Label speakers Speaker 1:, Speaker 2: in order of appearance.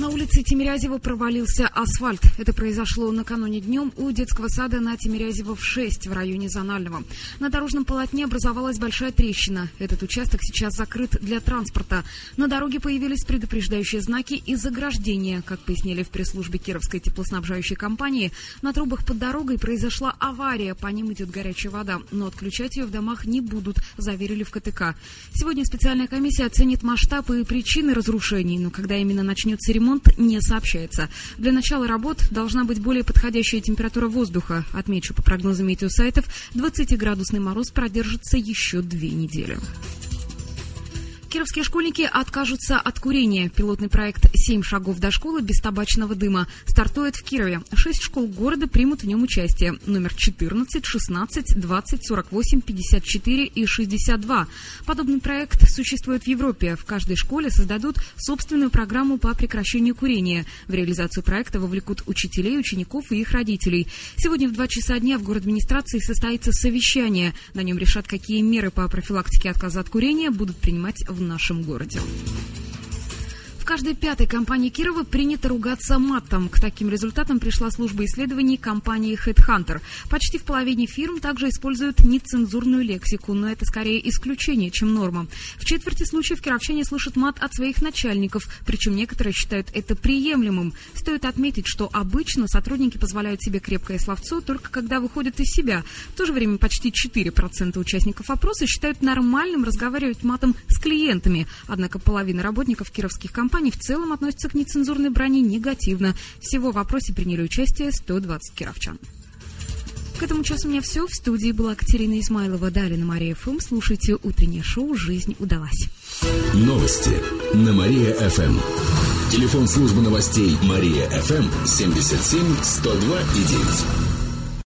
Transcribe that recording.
Speaker 1: На улице Тимирязева провалился асфальт. Это произошло накануне днем у детского сада на Тимирязева в 6 в районе Зонального. На дорожном полотне образовалась большая трещина. Этот участок сейчас закрыт для транспорта. На дороге появились предупреждающие знаки и заграждения. Как пояснили в пресс-службе Кировской теплоснабжающей компании, на трубах под дорогой произошла авария. По ним идет горячая вода. Но отключать ее в домах не будут, заверили в КТК. Сегодня специальная комиссия оценит масштаб и причины разрушений. Но когда именно начнется ремонт, ремонт не сообщается. Для начала работ должна быть более подходящая температура воздуха. Отмечу, по прогнозам метеосайтов, 20-градусный мороз продержится еще две недели. Кировские школьники откажутся от курения. Пилотный проект «Семь шагов до школы без табачного дыма» стартует в Кирове. Шесть школ города примут в нем участие. Номер 14, 16, 20, 48, 54 и 62. Подобный проект существует в Европе. В каждой школе создадут собственную программу по прекращению курения. В реализацию проекта вовлекут учителей, учеников и их родителей. Сегодня в 2 часа дня в город администрации состоится совещание. На нем решат, какие меры по профилактике отказа от курения будут принимать в в нашем городе каждой пятой компании Кирова принято ругаться матом. К таким результатам пришла служба исследований компании Headhunter. Почти в половине фирм также используют нецензурную лексику, но это скорее исключение, чем норма. В четверти случаев кировчане слышат мат от своих начальников, причем некоторые считают это приемлемым. Стоит отметить, что обычно сотрудники позволяют себе крепкое словцо только когда выходят из себя. В то же время почти 4% участников опроса считают нормальным разговаривать матом с клиентами. Однако половина работников кировских компаний компаний в целом относятся к нецензурной броне негативно. Всего в вопросе приняли участие 120 кировчан. К этому часу у меня все. В студии была Катерина Измайлова. Далее на Мария ФМ. Слушайте утреннее шоу «Жизнь удалась».
Speaker 2: Новости на Мария-ФМ. Телефон службы новостей Мария-ФМ 77 102 и 9.